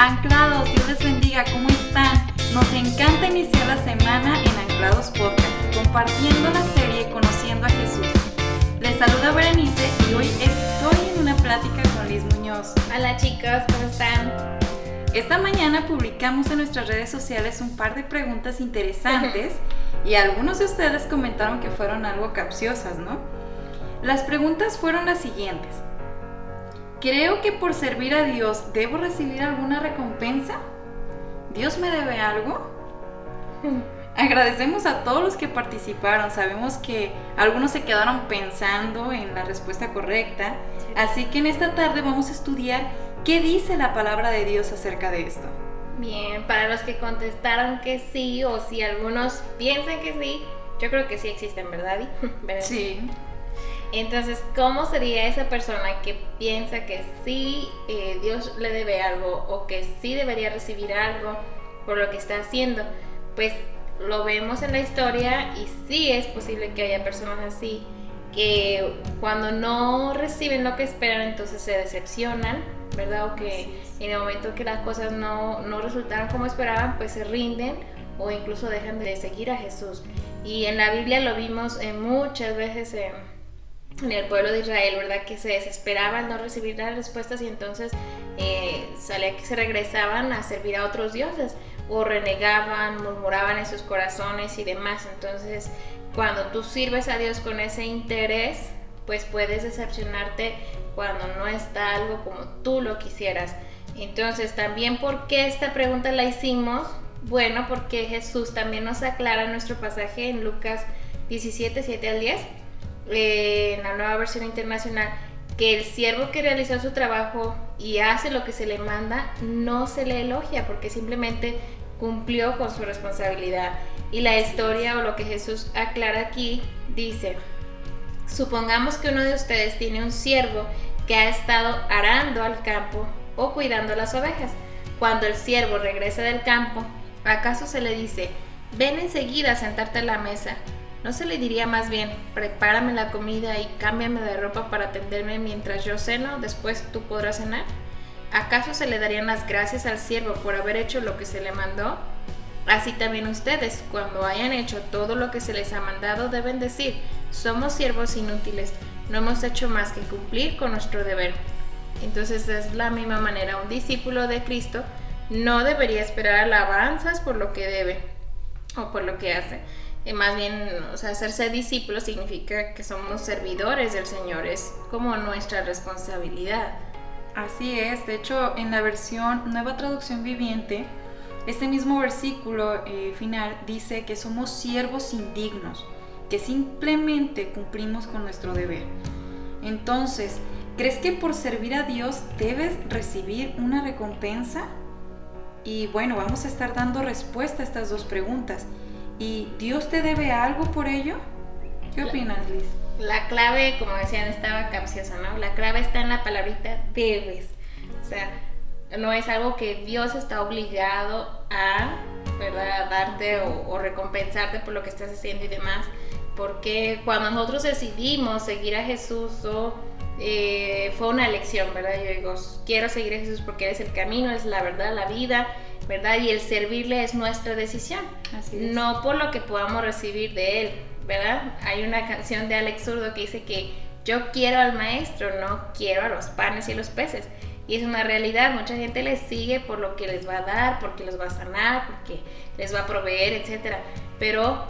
Anclados, Dios les bendiga, ¿cómo están? Nos encanta iniciar la semana en Anclados Podcast, compartiendo la serie Conociendo a Jesús. Les saluda Berenice y hoy estoy en una plática con Liz Muñoz. Hola chicos, ¿cómo están? Esta mañana publicamos en nuestras redes sociales un par de preguntas interesantes y algunos de ustedes comentaron que fueron algo capciosas, ¿no? Las preguntas fueron las siguientes. Creo que por servir a Dios debo recibir alguna recompensa. ¿Dios me debe algo? Agradecemos a todos los que participaron. Sabemos que algunos se quedaron pensando en la respuesta correcta. Así que en esta tarde vamos a estudiar qué dice la palabra de Dios acerca de esto. Bien, para los que contestaron que sí o si algunos piensan que sí, yo creo que sí existen, ¿verdad? ¿verdad? Sí. Entonces, ¿cómo sería esa persona que piensa que sí eh, Dios le debe algo o que sí debería recibir algo por lo que está haciendo? Pues lo vemos en la historia y sí es posible que haya personas así que cuando no reciben lo que esperan entonces se decepcionan, ¿verdad? O que en el momento que las cosas no, no resultaron como esperaban pues se rinden o incluso dejan de seguir a Jesús. Y en la Biblia lo vimos en muchas veces en en el pueblo de Israel, ¿verdad? Que se desesperaban no recibir las respuestas y entonces eh, salía que se regresaban a servir a otros dioses o renegaban, murmuraban en sus corazones y demás. Entonces, cuando tú sirves a Dios con ese interés, pues puedes decepcionarte cuando no está algo como tú lo quisieras. Entonces, también, ¿por qué esta pregunta la hicimos? Bueno, porque Jesús también nos aclara nuestro pasaje en Lucas 17, 7 al 10 en la nueva versión internacional que el siervo que realizó su trabajo y hace lo que se le manda no se le elogia porque simplemente cumplió con su responsabilidad. Y la historia o lo que Jesús aclara aquí dice, supongamos que uno de ustedes tiene un siervo que ha estado arando al campo o cuidando las ovejas. Cuando el siervo regresa del campo, ¿acaso se le dice, ven enseguida a sentarte a la mesa? ¿No se le diría más bien, prepárame la comida y cámbiame de ropa para atenderme mientras yo ceno, después tú podrás cenar? ¿Acaso se le darían las gracias al siervo por haber hecho lo que se le mandó? Así también ustedes, cuando hayan hecho todo lo que se les ha mandado, deben decir, somos siervos inútiles, no hemos hecho más que cumplir con nuestro deber. Entonces es la misma manera, un discípulo de Cristo no debería esperar alabanzas por lo que debe o por lo que hace y más bien, o sea, hacerse discípulo significa que somos servidores del Señor, es como nuestra responsabilidad. Así es, de hecho, en la versión Nueva Traducción Viviente, este mismo versículo eh, final dice que somos siervos indignos, que simplemente cumplimos con nuestro deber. Entonces, ¿crees que por servir a Dios debes recibir una recompensa? Y bueno, vamos a estar dando respuesta a estas dos preguntas. ¿Y Dios te debe algo por ello? ¿Qué opinas, Liz? La clave, como decían, estaba capciosa, ¿no? La clave está en la palabrita debes. O sea, no es algo que Dios está obligado a, ¿verdad? darte o, recompensarte por lo que estás haciendo y demás. Porque cuando nosotros decidimos seguir a Jesús o eh, fue una elección, ¿verdad? Yo digo, quiero seguir a Jesús porque eres el camino, es la verdad, la vida ¿verdad? Y el servirle es nuestra decisión, no por lo que podamos recibir de él, ¿verdad? Hay una canción de Alex Zurdo que dice que yo quiero al maestro, no quiero a los panes y los peces. Y es una realidad, mucha gente les sigue por lo que les va a dar, porque les va a sanar, porque les va a proveer, etc. Pero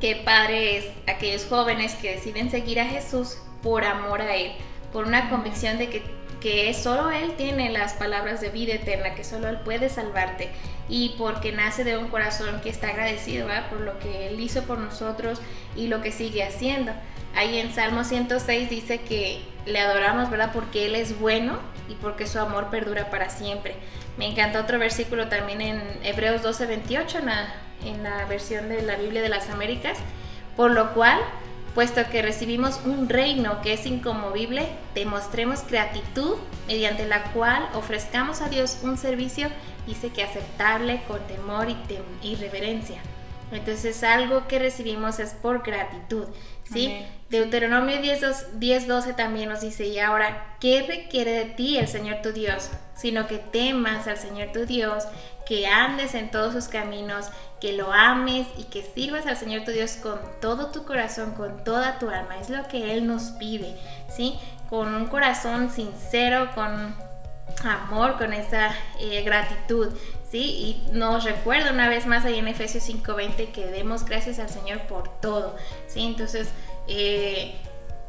qué padre es aquellos jóvenes que deciden seguir a Jesús por amor a Él, por una convicción de que que solo Él tiene las palabras de vida eterna, que solo Él puede salvarte y porque nace de un corazón que está agradecido por lo que Él hizo por nosotros y lo que sigue haciendo. Ahí en Salmo 106 dice que le adoramos, ¿verdad? Porque Él es bueno y porque su amor perdura para siempre. Me encanta otro versículo también en Hebreos 12, 28, en la, en la versión de la Biblia de las Américas, por lo cual Puesto que recibimos un reino que es inconmovible, demostremos gratitud mediante la cual ofrezcamos a Dios un servicio, dice que aceptable, con temor y, reverencia. Entonces algo que recibimos es por gratitud, ¿sí? Deuteronomio 10, 12 también nos dice, y ahora, ¿qué requiere de ti el Señor tu Dios? Sino que temas al Señor tu Dios, que andes en todos sus caminos, que lo ames y que sirvas al Señor tu Dios con todo tu corazón, con toda tu alma. Es lo que Él nos pide, ¿sí? Con un corazón sincero, con amor, con esa eh, gratitud. ¿Sí? Y nos recuerda una vez más ahí en Efesios 5:20 que demos gracias al Señor por todo, ¿sí? Entonces, eh,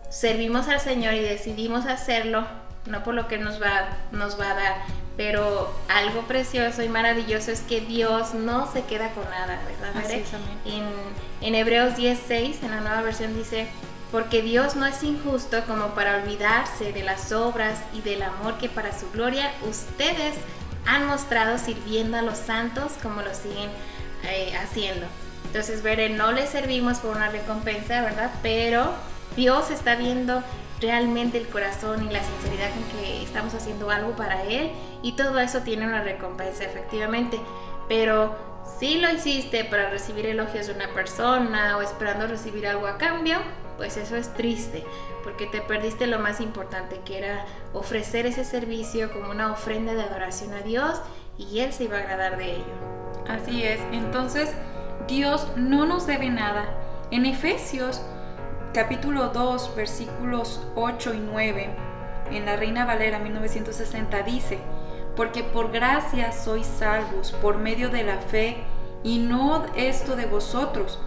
servimos al Señor y decidimos hacerlo, no por lo que nos va, nos va a dar, pero algo precioso y maravilloso es que Dios no se queda con nada, ¿verdad? en, en Hebreos 10:6, en la nueva versión dice, porque Dios no es injusto como para olvidarse de las obras y del amor que para su gloria ustedes han mostrado sirviendo a los santos como lo siguen eh, haciendo. Entonces, veré, no le servimos por una recompensa, ¿verdad? Pero Dios está viendo realmente el corazón y la sinceridad con que estamos haciendo algo para Él y todo eso tiene una recompensa, efectivamente. Pero si lo hiciste para recibir elogios de una persona o esperando recibir algo a cambio, pues eso es triste, porque te perdiste lo más importante, que era ofrecer ese servicio como una ofrenda de adoración a Dios y Él se iba a agradar de ello. Así es, entonces Dios no nos debe nada. En Efesios capítulo 2 versículos 8 y 9, en la Reina Valera 1960 dice, porque por gracia sois salvos por medio de la fe, y no esto de vosotros,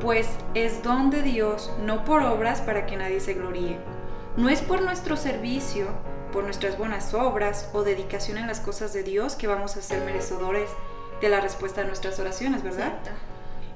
pues es don de Dios, no por obras para que nadie se gloríe. No es por nuestro servicio, por nuestras buenas obras o dedicación en las cosas de Dios que vamos a ser merecedores de la respuesta a nuestras oraciones, ¿verdad?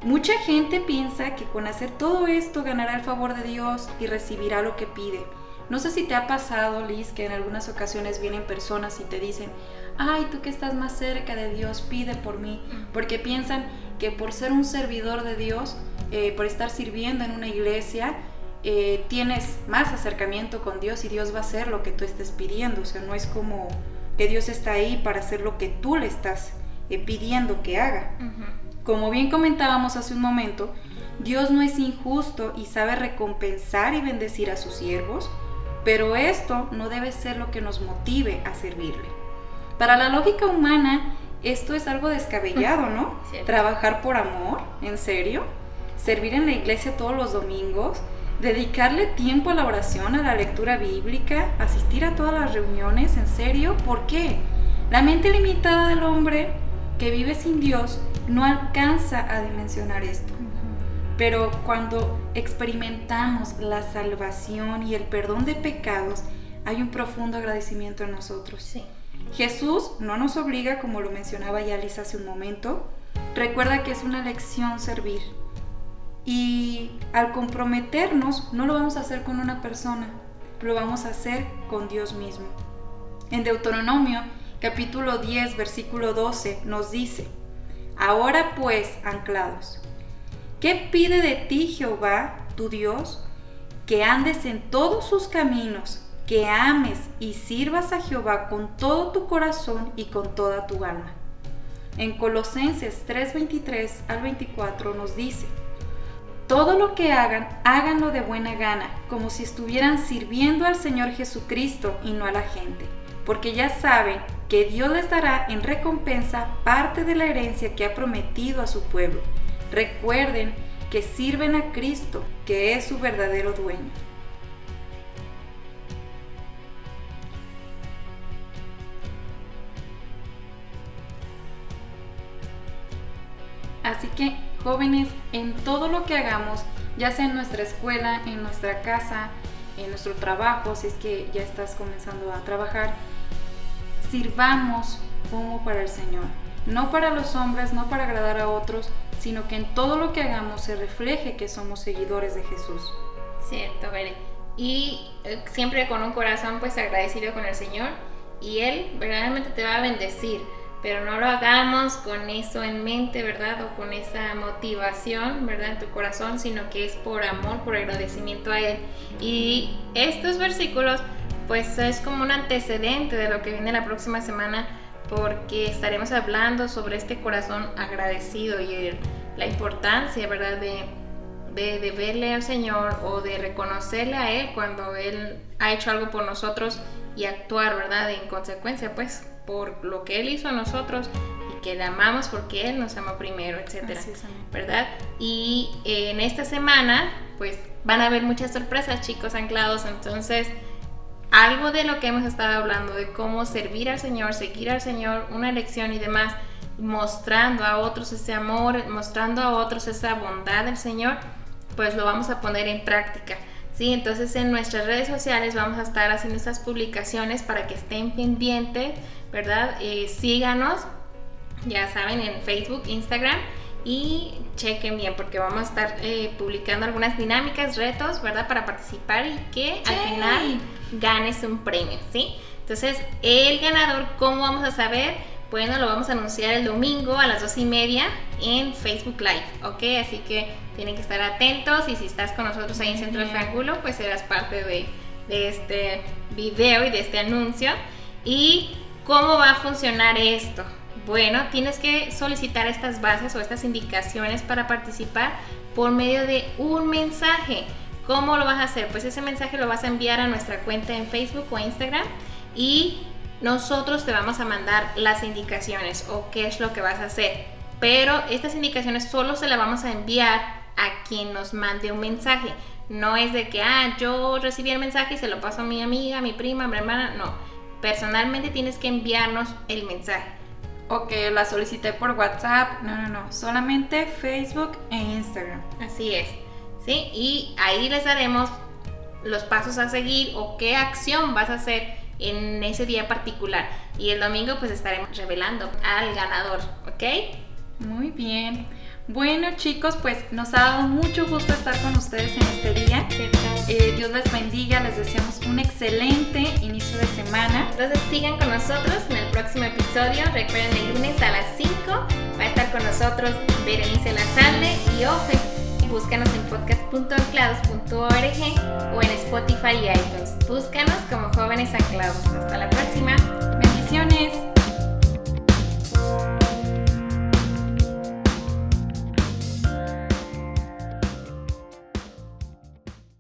Mucha gente piensa que con hacer todo esto ganará el favor de Dios y recibirá lo que pide. No sé si te ha pasado, Liz, que en algunas ocasiones vienen personas y te dicen, ay, tú que estás más cerca de Dios, pide por mí, porque piensan que por ser un servidor de Dios, eh, por estar sirviendo en una iglesia, eh, tienes más acercamiento con Dios y Dios va a hacer lo que tú estés pidiendo. O sea, no es como que Dios está ahí para hacer lo que tú le estás eh, pidiendo que haga. Como bien comentábamos hace un momento, Dios no es injusto y sabe recompensar y bendecir a sus siervos, pero esto no debe ser lo que nos motive a servirle. Para la lógica humana, esto es algo descabellado, ¿no? Trabajar por amor, ¿en serio? Servir en la iglesia todos los domingos, dedicarle tiempo a la oración, a la lectura bíblica, asistir a todas las reuniones, ¿en serio? ¿Por qué? La mente limitada del hombre que vive sin Dios no alcanza a dimensionar esto. Pero cuando experimentamos la salvación y el perdón de pecados, hay un profundo agradecimiento en nosotros. Sí. Jesús no nos obliga, como lo mencionaba ya Lisa hace un momento. Recuerda que es una lección servir. Y al comprometernos, no lo vamos a hacer con una persona, lo vamos a hacer con Dios mismo. En Deuteronomio capítulo 10, versículo 12 nos dice, Ahora pues, anclados, ¿qué pide de ti Jehová, tu Dios? Que andes en todos sus caminos, que ames y sirvas a Jehová con todo tu corazón y con toda tu alma. En Colosenses 3:23 al 24 nos dice, todo lo que hagan, háganlo de buena gana, como si estuvieran sirviendo al Señor Jesucristo y no a la gente, porque ya saben que Dios les dará en recompensa parte de la herencia que ha prometido a su pueblo. Recuerden que sirven a Cristo, que es su verdadero dueño. Así que Jóvenes, en todo lo que hagamos, ya sea en nuestra escuela, en nuestra casa, en nuestro trabajo, si es que ya estás comenzando a trabajar, sirvamos como para el Señor. No para los hombres, no para agradar a otros, sino que en todo lo que hagamos se refleje que somos seguidores de Jesús. Cierto, Bere. Y eh, siempre con un corazón pues agradecido con el Señor y Él verdaderamente te va a bendecir pero no lo hagamos con eso en mente, ¿verdad? O con esa motivación, ¿verdad? En tu corazón, sino que es por amor, por agradecimiento a Él. Y estos versículos, pues es como un antecedente de lo que viene la próxima semana, porque estaremos hablando sobre este corazón agradecido y la importancia, ¿verdad? De, de, verle al Señor o de reconocerle a Él cuando Él ha hecho algo por nosotros y actuar, ¿verdad? En consecuencia, pues, por lo que Él hizo a nosotros y que le amamos porque Él nos amó primero, etcétera, ¿verdad? Y en esta semana, pues, van a haber muchas sorpresas, chicos anclados, entonces algo de lo que hemos estado hablando, de cómo servir al Señor, seguir al Señor, una elección y demás, mostrando a otros ese amor, mostrando a otros esa bondad del Señor, pues lo vamos a poner en práctica. ¿Sí? Entonces en nuestras redes sociales vamos a estar haciendo estas publicaciones para que estén pendientes, ¿verdad? Eh, síganos, ya saben, en Facebook, Instagram y chequen bien porque vamos a estar eh, publicando algunas dinámicas, retos, ¿verdad? Para participar y que al final ganes un premio, ¿sí? Entonces, el ganador, ¿cómo vamos a saber? Bueno, lo vamos a anunciar el domingo a las dos y media en Facebook Live, ¿ok? Así que tienen que estar atentos y si estás con nosotros ahí en Centro de Triángulo, pues serás parte de, de este video y de este anuncio. ¿Y cómo va a funcionar esto? Bueno, tienes que solicitar estas bases o estas indicaciones para participar por medio de un mensaje. ¿Cómo lo vas a hacer? Pues ese mensaje lo vas a enviar a nuestra cuenta en Facebook o Instagram y nosotros te vamos a mandar las indicaciones o qué es lo que vas a hacer. Pero estas indicaciones solo se las vamos a enviar a quien nos mande un mensaje. No es de que, ah, yo recibí el mensaje y se lo paso a mi amiga, mi prima, mi hermana. No. Personalmente tienes que enviarnos el mensaje o que la solicité por WhatsApp. No, no, no. Solamente Facebook e Instagram. Así es. ¿Sí? Y ahí les daremos los pasos a seguir o qué acción vas a hacer en ese día particular. Y el domingo pues estaremos revelando al ganador, ¿ok? Muy bien. Bueno chicos, pues nos ha dado mucho gusto estar con ustedes en este día. Eh, Dios les bendiga, les deseamos un excelente inicio de semana. Entonces sigan con nosotros en el próximo episodio. Recuerden el lunes a las 5 va a estar con nosotros Berenice Lazalde y Ofe. Búscanos en podcast.anclados.org o en Spotify y iTunes. Búscanos como jóvenes anclados. Hasta la próxima. Bendiciones.